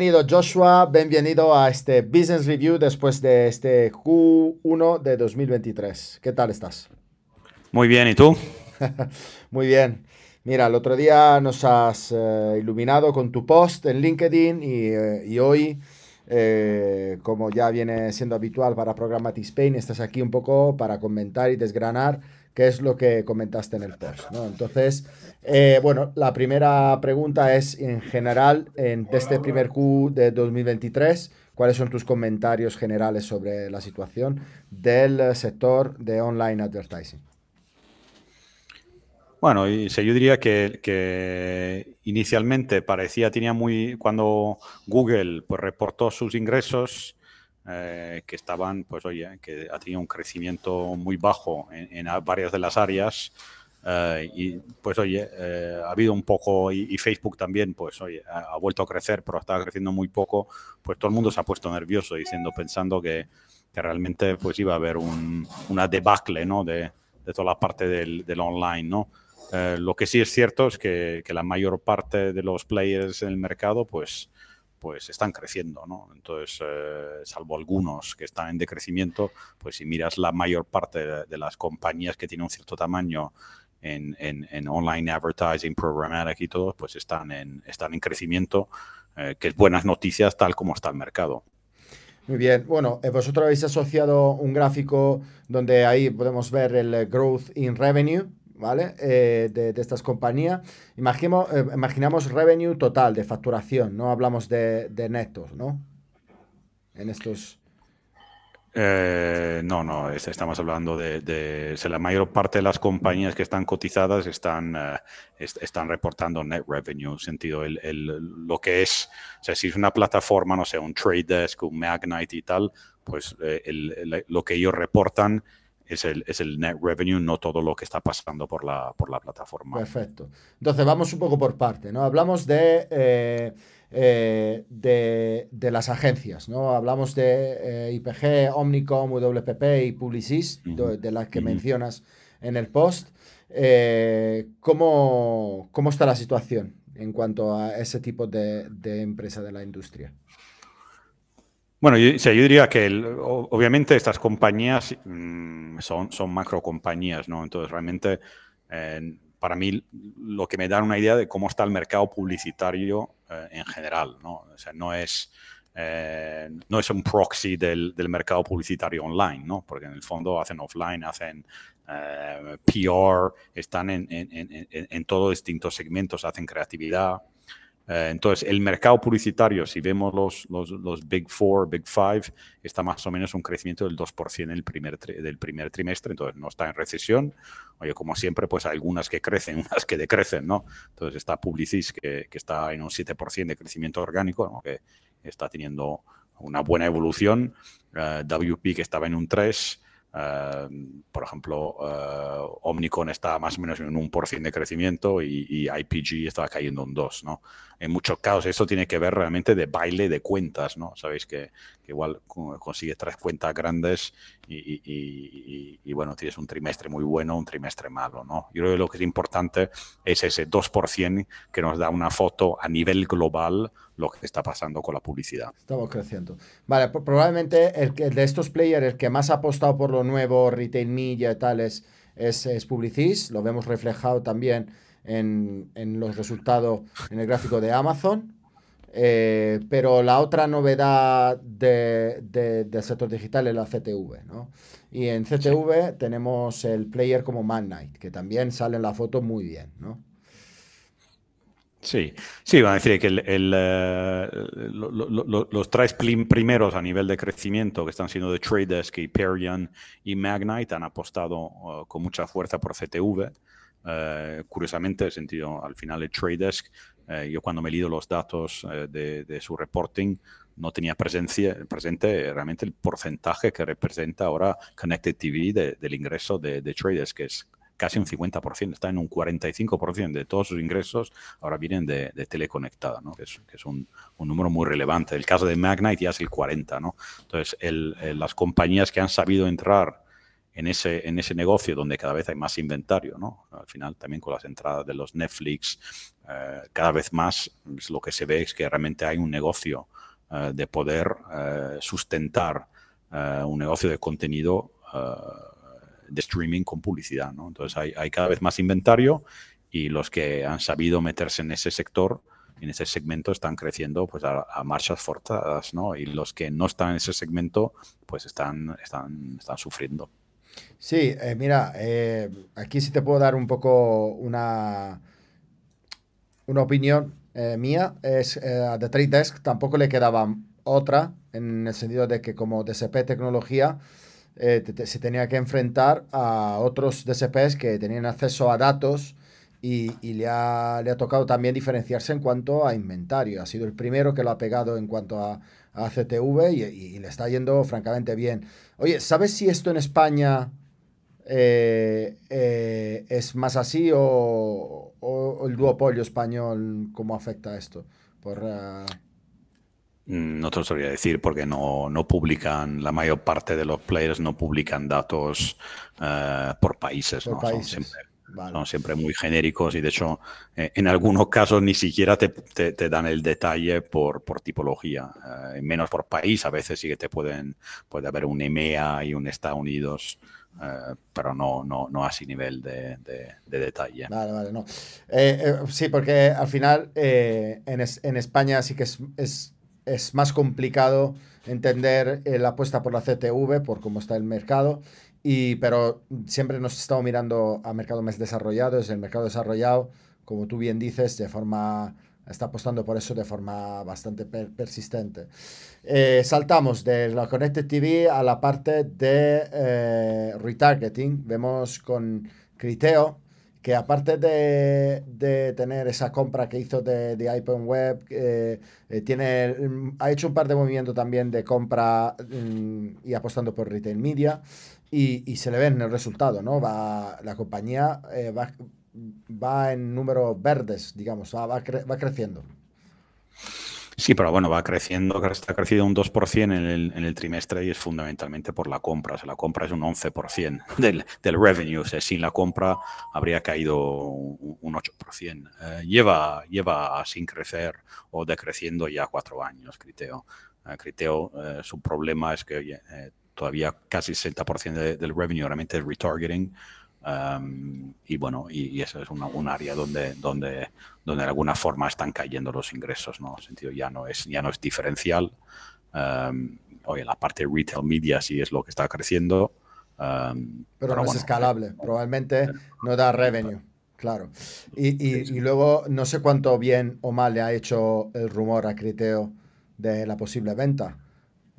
Bienvenido Joshua, bienvenido a este Business Review después de este Q1 de 2023. ¿Qué tal estás? Muy bien, ¿y tú? Muy bien. Mira, el otro día nos has eh, iluminado con tu post en LinkedIn y, eh, hoy, eh, como ya viene siendo habitual para Programmatic Spain, estás aquí un poco para comentar y desgranar qué es lo que comentaste en el post. ¿no? Entonces, eh, bueno, la primera pregunta es, en general, en este primer Q de 2023, ¿cuáles son tus comentarios generales sobre la situación del sector de online advertising? Bueno, yo diría que, inicialmente parecía, tenía muy, cuando Google pues, reportó sus ingresos, eh, que estaban, pues oye, que ha tenido un crecimiento muy bajo en, varias de las áreas. Eh, y pues oye, eh, ha habido un poco, y, Facebook también, pues oye, ha, vuelto a crecer, pero estaba creciendo muy poco, pues todo el mundo se ha puesto nervioso diciendo, pensando que, que realmente pues iba a haber un, una debacle, ¿no? De, de toda la parte del, del online, ¿no? lo que sí es cierto es que, que, la mayor parte de los players en el mercado, pues, pues están creciendo, ¿no? Entonces, eh, salvo algunos que están en decrecimiento, pues si miras la mayor parte de, las compañías que tienen un cierto tamaño en, en, online advertising, programmatic y todo, pues están en, están en crecimiento, eh, que es buenas noticias tal como está el mercado. Muy bien, bueno, eh, vosotros habéis asociado un gráfico donde ahí podemos ver el growth in revenue, ¿vale? Eh, de, estas compañías. Imaginemos, eh, imaginamos revenue total de facturación, no hablamos de, netos, ¿no? En estos... Eh, no, no, estamos hablando de, la mayor parte de las compañías que están cotizadas están, están reportando net revenue, sentido el, lo que es, o sea, si es una plataforma, no sé, un Trade Desk, un Magnite y tal, pues lo que ellos reportan es el, es el net revenue, no todo lo que está pasando por la, por la plataforma. Perfecto. Entonces, vamos un poco por parte, ¿no? Hablamos de, eh, eh, de, las agencias, ¿no? Hablamos de eh, IPG, Omnicom, WPP y Publicis, de, las que mencionas en el post. ¿cómo, ¿Cómo está la situación en cuanto a ese tipo de, de empresa de la industria? Bueno, yo, diría que obviamente estas compañías mm, son, son macro compañías, ¿no? Entonces realmente para mí lo que me da una idea de cómo está el mercado publicitario eh, en general, ¿no? O sea, no es, eh, no es un proxy del, mercado publicitario online, ¿no? Porque en el fondo hacen offline, hacen eh, PR, están en, en, en, en todos distintos segmentos, hacen creatividad. Eh, entonces, el mercado publicitario, si vemos los, los, Big Four, Big Five, está más o menos un crecimiento del 2% en el primer, del primer trimestre, entonces no está en recesión. Oye, como siempre, pues hay algunas que crecen, unas que decrecen, ¿no? Entonces está Publicis, que, que está en un 7% de crecimiento orgánico, que está teniendo una buena evolución. Uh, eh, WP, que estaba en un 3%. Em, por ejemplo, uh, Omnicon está más o menos en un 1% de crecimiento y, IPG estaba cayendo un 2%, ¿no? En muchos casos eso tiene que ver realmente de baile de cuentas, ¿no? Sabéis que, igual consigue tres cuentas grandes y, bueno, tienes un trimestre muy bueno, un trimestre malo, ¿no? Yo creo que lo que es importante es ese 2% que nos da una foto a nivel global lo que está pasando con la publicidad. Estamos creciendo. Vale, probablemente el, de estos players, el que más ha apostado por lo nuevo, retail media y tal, es, es, Publicis. Lo vemos reflejado también en, los resultados en el gráfico de Amazon. Eh, pero la otra novedad de, del sector digital es la CTV, ¿no? Y en CTV tenemos el player como Magnite, que también sale en la foto muy bien, ¿no? Sí, sí, van a decir que eh, los tres primeros a nivel de crecimiento, que están siendo de Trade Desk, Hyperion y Magnite, han apostado uh, con mucha fuerza por CTV. Uh, curiosamente, sentido, al final de Trade Desk, uh, yo cuando me he leído los datos de, su reporting, no tenía presencia, presente realmente el porcentaje que representa ahora Connected TV del ingreso de, de Trade Desk, que es casi un 50%, está en un 45% de todos sus ingresos, ahora vienen de, de teleconectada, ¿no? que es, un, número muy relevante. El caso de Magnite ya es el 40%. ¿no? Entonces, el, las compañías que han sabido entrar en ese, en ese negocio donde cada vez hay más inventario, ¿no? Al final también con las entradas de los Netflix, eh, cada vez más lo que se ve es que realmente hay un negocio eh, de poder eh, sustentar un negocio de contenido de streaming con publicidad, ¿no? Entonces hay, cada vez más inventario y los que han sabido meterse en ese sector en ese segmento están creciendo pues a, marchas forzadas, ¿no? Y los que no están en ese segmento pues están, están, están sufriendo. Sí, eh, mira, eh, aquí sí te puedo dar un poco una, una opinión eh, mía. Es, a The Trade Desk tampoco le quedaba otra, en el sentido de que como DSP tecnología se tenía que enfrentar a otros DSPs que tenían acceso a datos y, le, ha, le, ha, tocado también diferenciarse en cuanto a inventario. Ha sido el primero que lo ha pegado en cuanto a, a CTV y, le está yendo francamente bien. Oye, ¿sabes si esto en España eh, eh, es más así o, el duopolio español, cómo afecta esto? Por. No te lo sabría decir porque no, no, publican, la mayor parte de los players no publican datos por países. ¿no? Son siempre son siempre muy genéricos y de hecho eh, en algunos casos ni siquiera te, te, dan el detalle por, por tipología, eh, menos por país. A veces sí que te pueden, puede haber un EMEA y un Estados Unidos. Eh, pero no, no, no así nivel de, de, detalle. Vale, vale, no. sí, porque al final en, es, en, España sí que es, es, es más complicado entender la apuesta por la CTV, por cómo está el mercado, y, pero siempre nos estamos mirando a mercados más desarrollados. El mercado desarrollado, como tú bien dices, de forma está apostando por eso de forma bastante persistente. Eh, saltamos de la Connected TV a la parte de eh, retargeting. Vemos con Criteo que aparte de, de, tener esa compra que hizo de, de Web, eh, tiene, ha hecho un par de movimientos también de compra mm, y apostando por retail media y, se le ve en el resultado, ¿no? Va, la compañía eh, va, va, en números verdes, digamos, va, va, creciendo. Sí, pero bueno, va creciendo, está crecido un 2% en el, en el, trimestre y es fundamentalmente por la compra. O sea, la compra es un 11% del, del revenue. O sea, sin la compra habría caído un 8%. Eh, lleva, lleva sin crecer o decreciendo ya cuatro años, Criteo. Uh, Criteo, su problema es que oye, todavía casi 60% del revenue realmente es retargeting. Um, y bueno, y, eso es un área donde, donde, donde de alguna forma están cayendo los ingresos, ¿no? En sentido, ya no es, ya no es diferencial. Um, oye, la parte de retail media sí es lo que está creciendo. Um, pero, no es escalable, probablemente no da revenue, claro. Y, y, y, luego no sé cuánto bien o mal le ha hecho el rumor a Criteo de la posible venta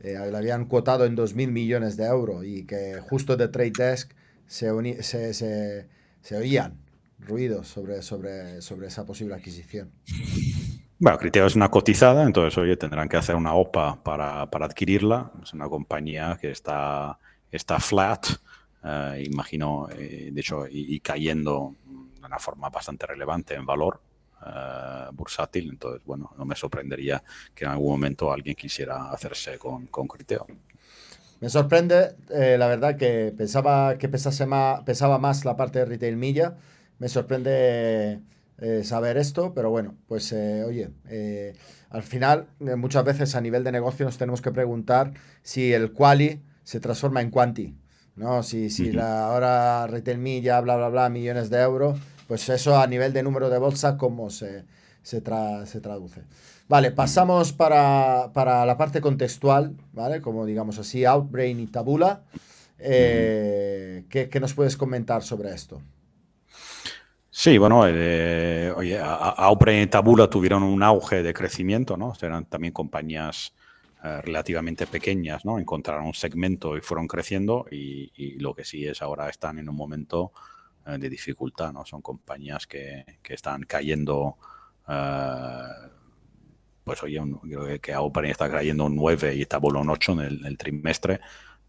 eh, le habían cuotado en 2.000 millones de euros y que justo de Trade Desk se, se, se, se, oían ruidos sobre, sobre, sobre esa posible adquisición. Bueno, Criteo es una cotizada, entonces, oye, tendrán que hacer una OPA para, para adquirirla. Es una compañía que está, está flat, eh, imagino, eh, de hecho, y, y, cayendo de una forma bastante relevante en valor. Eh, bursátil. Entonces, bueno, no me sorprendería que en algún momento alguien quisiera hacerse con, con Criteo. Me sorprende, eh, la verdad, que pensaba que pesase más, pesaba más la parte de retail milla. Me sorprende eh, saber esto, pero bueno, pues oye, al final muchas veces a nivel de negocio nos tenemos que preguntar si el quali se transforma en quanti. ¿no? Si, si la, ahora retail milla, bla, bla, bla, millones de euros, pues eso a nivel de número de bolsa, ¿cómo se, se, traduce? Vale, pasamos para, la parte contextual, ¿vale? Como digamos así, Outbrain y Tabula. Eh, ¿qué, nos puedes comentar sobre esto? Sí, bueno, eh, oye, Outbrain y Tabula tuvieron un auge de crecimiento, ¿no? Eran también compañías eh, relativamente pequeñas, ¿no? Encontraron un segmento y fueron creciendo y, y, lo que sí es ahora están en un momento de dificultad, ¿no? Son compañías que, que están cayendo, uh, pues oye, un, creo que Open está cayendo un 9 y Tabula un 8 en el, el trimestre,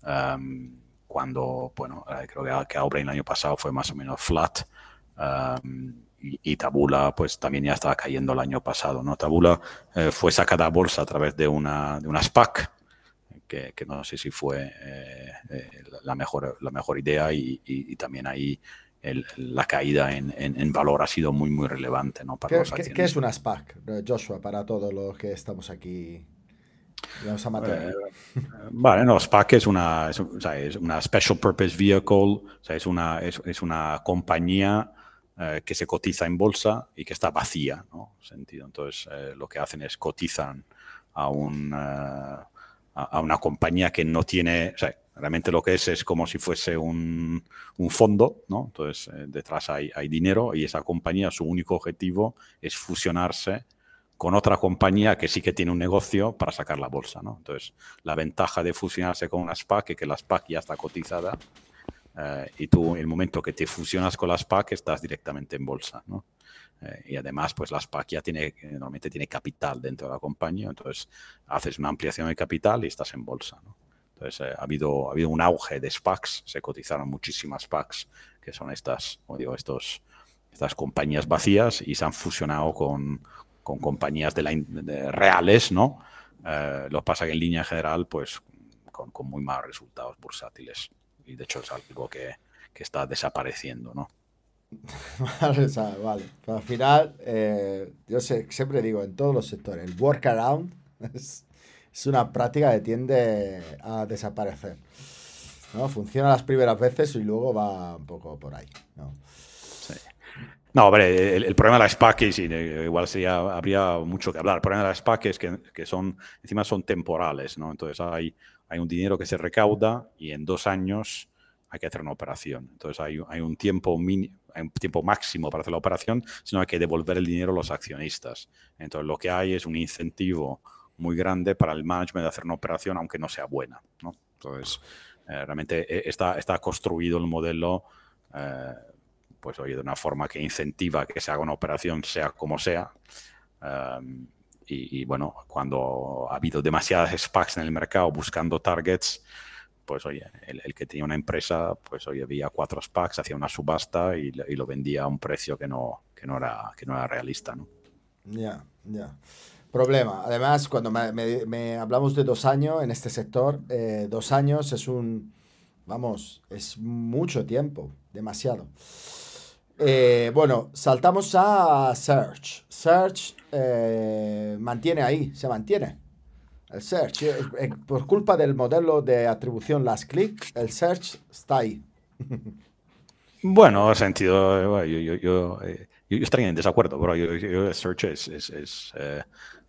um, cuando, bueno, eh, creo que, que el año pasado fue más o menos flat, um, y, y, Tabula pues también ya estaba cayendo el año pasado, ¿no? Tabula eh, fue sacada a bolsa a través de una, de una SPAC, que, no sé si fue la, mejor, la mejor idea y, también ahí la caída en, valor ha sido muy, muy relevante. ¿no? Para ¿Qué, ¿Qué, es una SPAC, Joshua, para todos los que estamos aquí eh, vale, no, SPAC es una, es, una Special Purpose Vehicle, es, una, es, una compañía eh, que se cotiza en bolsa y que está vacía, ¿no? Sentido. Entonces, eh, lo que hacen es cotizan a, un, a, una compañía que no tiene, realmente lo que es es como si fuese un, un fondo, ¿no? Entonces, detrás hay, hay dinero y esa compañía, su único objetivo es fusionarse con otra compañía que sí que tiene un negocio para sacar la bolsa. ¿no? Entonces, la ventaja de fusionarse con una SPAC es que la SPAC ya está cotizada eh, y tú, en el momento que te fusionas con la SPAC, estás directamente en bolsa. ¿no? Eh, y además, pues la SPAC ya tiene, normalmente tiene capital dentro de la compañía, entonces haces una ampliación de capital y estás en bolsa. ¿no? Entonces, eh, ha, habido, ha habido un auge de SPACs, se cotizaron muchísimas SPACs, que son estas, como digo, estos, estas compañías vacías y se han fusionado con, con compañías de, la, reales, ¿no? Eh, lo pasa que en línea general, pues con, muy malos resultados bursátiles. Y de hecho es algo que, está desapareciendo, ¿no? vale, vale. al final, eh, yo sé, siempre digo en todos los sectores, el workaround es, es una práctica que tiende a desaparecer. ¿no? Funciona las primeras veces y luego va un poco por ahí. ¿no? No, hombre, el, problema de las SPAC es, igual sería, habría mucho que hablar. El problema de las SPAC es que, que, son, encima son temporales, ¿no? Entonces hay, hay un dinero que se recauda y en dos años hay que hacer una operación. Entonces hay, hay un tiempo hay un tiempo máximo para hacer la operación, sino hay que devolver el dinero a los accionistas. Entonces lo que hay es un incentivo muy grande para el management de hacer una operación, aunque no sea buena, ¿no? Entonces, eh, realmente eh, está, está construido el modelo eh, pues oye, de una forma que incentiva que se haga una operación sea como sea. Em, y, bueno, cuando ha habido demasiadas SPACs en el mercado buscando targets, pues oye, el, que tenía una empresa, pues oye, había cuatro SPACs, hacía una subasta y, lo vendía a un precio que no, que no, era, que no era realista, ¿no? Ya, ya. Problema. Además, cuando me, hablamos de dos años en este sector, eh, dos años es un, vamos, es mucho tiempo, demasiado. Eh, bueno, saltamos a Search. Search eh, mantiene ahí, se mantiene. El Search, por culpa del modelo de atribución las click, el Search está ahí. Bueno, en sentido, yo, estaría en desacuerdo, pero yo, Search es, es,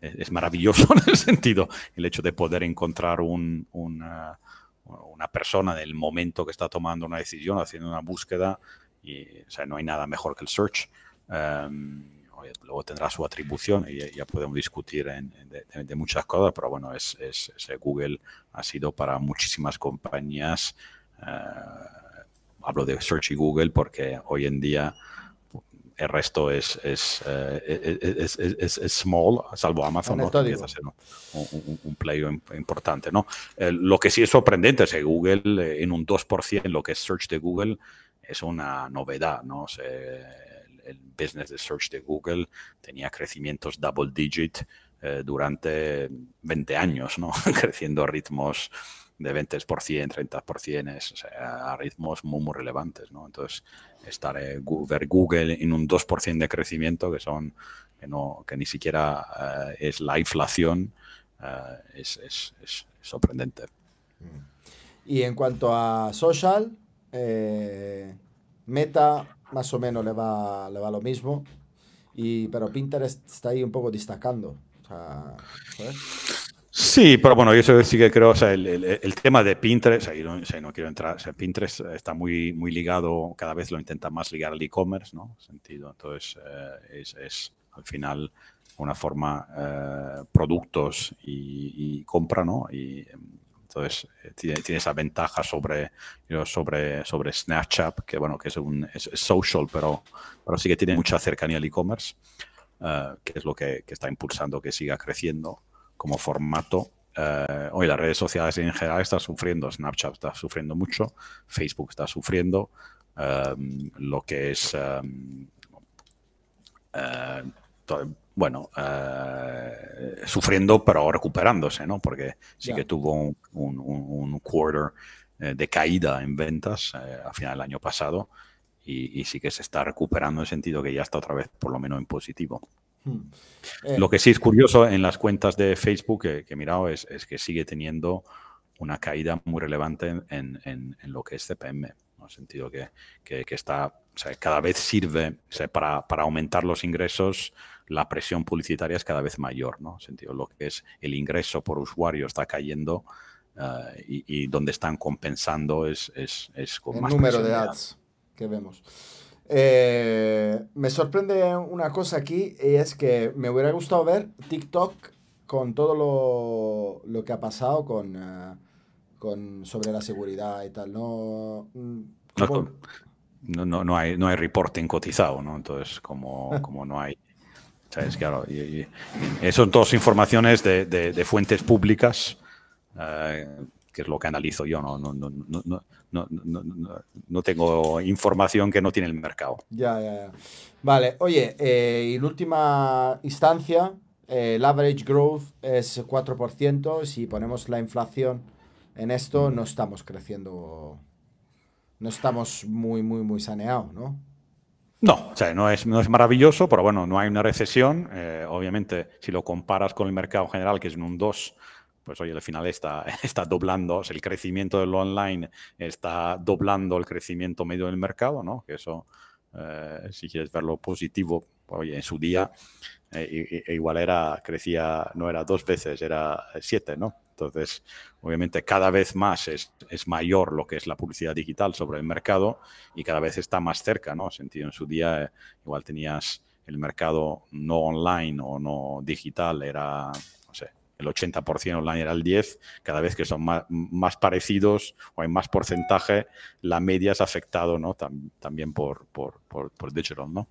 es, maravilloso en el sentido, el hecho de poder encontrar un, una, una persona en el momento que está tomando una decisión, haciendo una búsqueda, y, o sea, no hay nada mejor que el search. Em, luego tendrá su atribución y ya podemos discutir de, muchas cosas, pero bueno, es, es, Google ha sido para muchísimas compañías, eh, hablo de Search y Google porque hoy en día el resto es, es, eh, es, es small, salvo Amazon, ¿no? empieza a ser un, un, player importante. ¿no? Eh, lo que sí es sorprendente es que Google, en un 2% lo que es Search de Google, es una novedad, ¿no? el, business de search de Google tenía crecimientos double digit eh, durante 20 años. Creciendo a ritmos de 20%, 30%, o sea, a ritmos muy, muy relevantes, ¿no? Entonces, estar, eh, ver Google en un 2% de crecimiento, que son, que no, que ni siquiera eh, es la inflación, es, es, es, sorprendente. Y en cuanto a social, Meta más o menos le va, le va lo mismo, y, pero Pinterest está ahí un poco destacando. Sí, pero bueno, yo sí que creo, o sea, el, tema de Pinterest, no, quiero entrar, Pinterest está muy, muy ligado, cada vez lo intenta más ligar al e-commerce, ¿no? Sentido, entonces eh, es, al final una forma, eh, productos y, y, compra, ¿no? Y entonces, eh, tiene, esa ventaja sobre, sobre, sobre Snapchat, que bueno, que es, un, es, social, pero, pero sí que tiene mucha cercanía al e-commerce, eh, que es lo que, que, está impulsando que siga creciendo como formato. Eh, hoy las redes sociales en general están sufriendo, Snapchat está sufriendo mucho, Facebook está sufriendo, lo que es bueno, eh, sufriendo pero recuperándose, ¿no? Porque sí que tuvo un, un, quarter eh, de caída en ventas a final del año pasado y, sí que se está recuperando en el sentido que ya está otra vez por lo menos en positivo. Hmm. Lo que sí es curioso en las cuentas de Facebook que, he mirado es, es, que sigue teniendo una caída muy relevante en, en, en lo que es CPM, en el sentido que, que, que está, cada vez sirve para, para, aumentar los ingresos, la presión publicitaria es cada vez mayor, ¿no? En el sentido lo que es el ingreso por usuario está cayendo eh, y, y, donde están compensando es, es, es con el más número de ads que vemos. Eh, me sorprende una cosa aquí y es que me hubiera gustado ver TikTok con todo lo, lo que ha pasado con, uh, con, sobre la seguridad y tal. No, mm, no, no, no, hay, no hay reporting cotizado, ¿no? Entonces, como, como no hay... ¿sabes? Claro, y, y, y son todas informaciones de, de, de fuentes públicas uh, que es lo que analizo yo, no, no, no, no, no, no, no tengo información que no tiene el mercado. Ya, ya, ya. Vale, oye, eh, y en última instancia, eh, el average growth es 4%, si ponemos la inflación en esto, no estamos creciendo, no estamos muy, muy, muy saneados, ¿no? No, o sea, no es, no es maravilloso, pero bueno, no hay una recesión. Eh, obviamente, si lo comparas con el mercado general, que es en un 2, pues oye, al final está, está doblando, el crecimiento del online está doblando el crecimiento medio del mercado, ¿no? Que eso, eh, si quieres verlo positivo, oye, en su día eh, igual era, crecía, no era dos veces, era siete, ¿no? Entonces, obviamente cada vez más es, es, mayor lo que es la publicidad digital sobre el mercado y cada vez está más cerca, ¿no? Sentido en su día, igual tenías el mercado no online o no digital, era el 80% online era el 10%, cada vez que son más, parecidos o hay más porcentaje, la media es afectado ¿no? también por, por, por, por, digital. ¿no?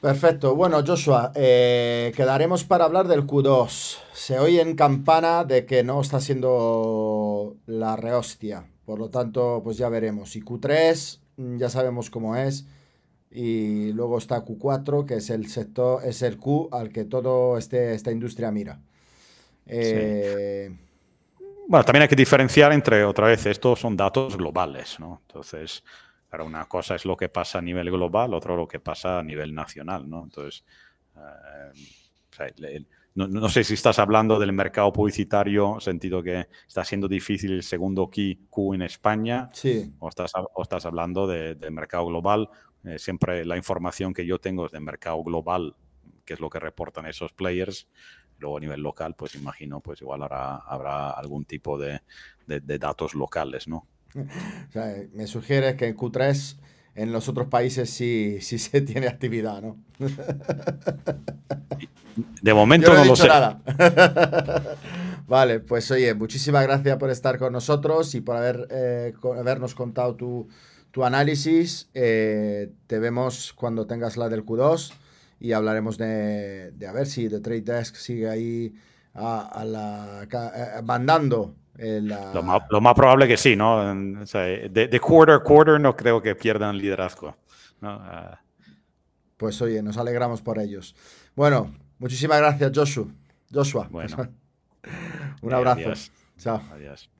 Perfecto. Bueno, Joshua, eh, quedaremos para hablar del Q2. Se oye en campana de que no está siendo la rehostia. Por lo tanto, pues ya veremos. Y Q3, ya sabemos cómo es y luego está Q4, que es el sector, es el Q al que todo este, esta industria mira. Eh... Bueno, también hay que diferenciar entre, otra vez, estos son datos globales, ¿no? Entonces, claro, una cosa es lo que pasa a nivel global, otro lo que pasa a nivel nacional, ¿no? Entonces, eh, no, no, sé si estás hablando del mercado publicitario, sentido que está siendo difícil el segundo Q en España, sí. o, estás, o estás hablando del de mercado global, eh, siempre la información que yo tengo es de mercado global, que es lo que reportan esos players. Luego a nivel local, pues imagino, pues igual habrá, habrá algún tipo de, de, de datos locales, ¿no? O sea, me sugiere que en Q3 en los otros países sí, sí se tiene actividad, ¿no? De momento no, no lo sé. Nada. vale, pues oye, muchísimas gracias por estar con nosotros y por haber, eh, habernos contado tu, tu análisis. Eh, te vemos cuando tengas la del Q2 y hablaremos de, de a ver si The Trade Desk sigue ahí a, a la, a, mandando. La... Lo, más, lo, más, probable que sí, ¿no? O sea, de, de, quarter quarter no creo que pierdan liderazgo. ¿no? Uh... Pues oye, nos alegramos por ellos. Bueno, muchísimas gracias, Joshua. Joshua. Bueno. Un abrazo. Adiós. Chao. Adiós.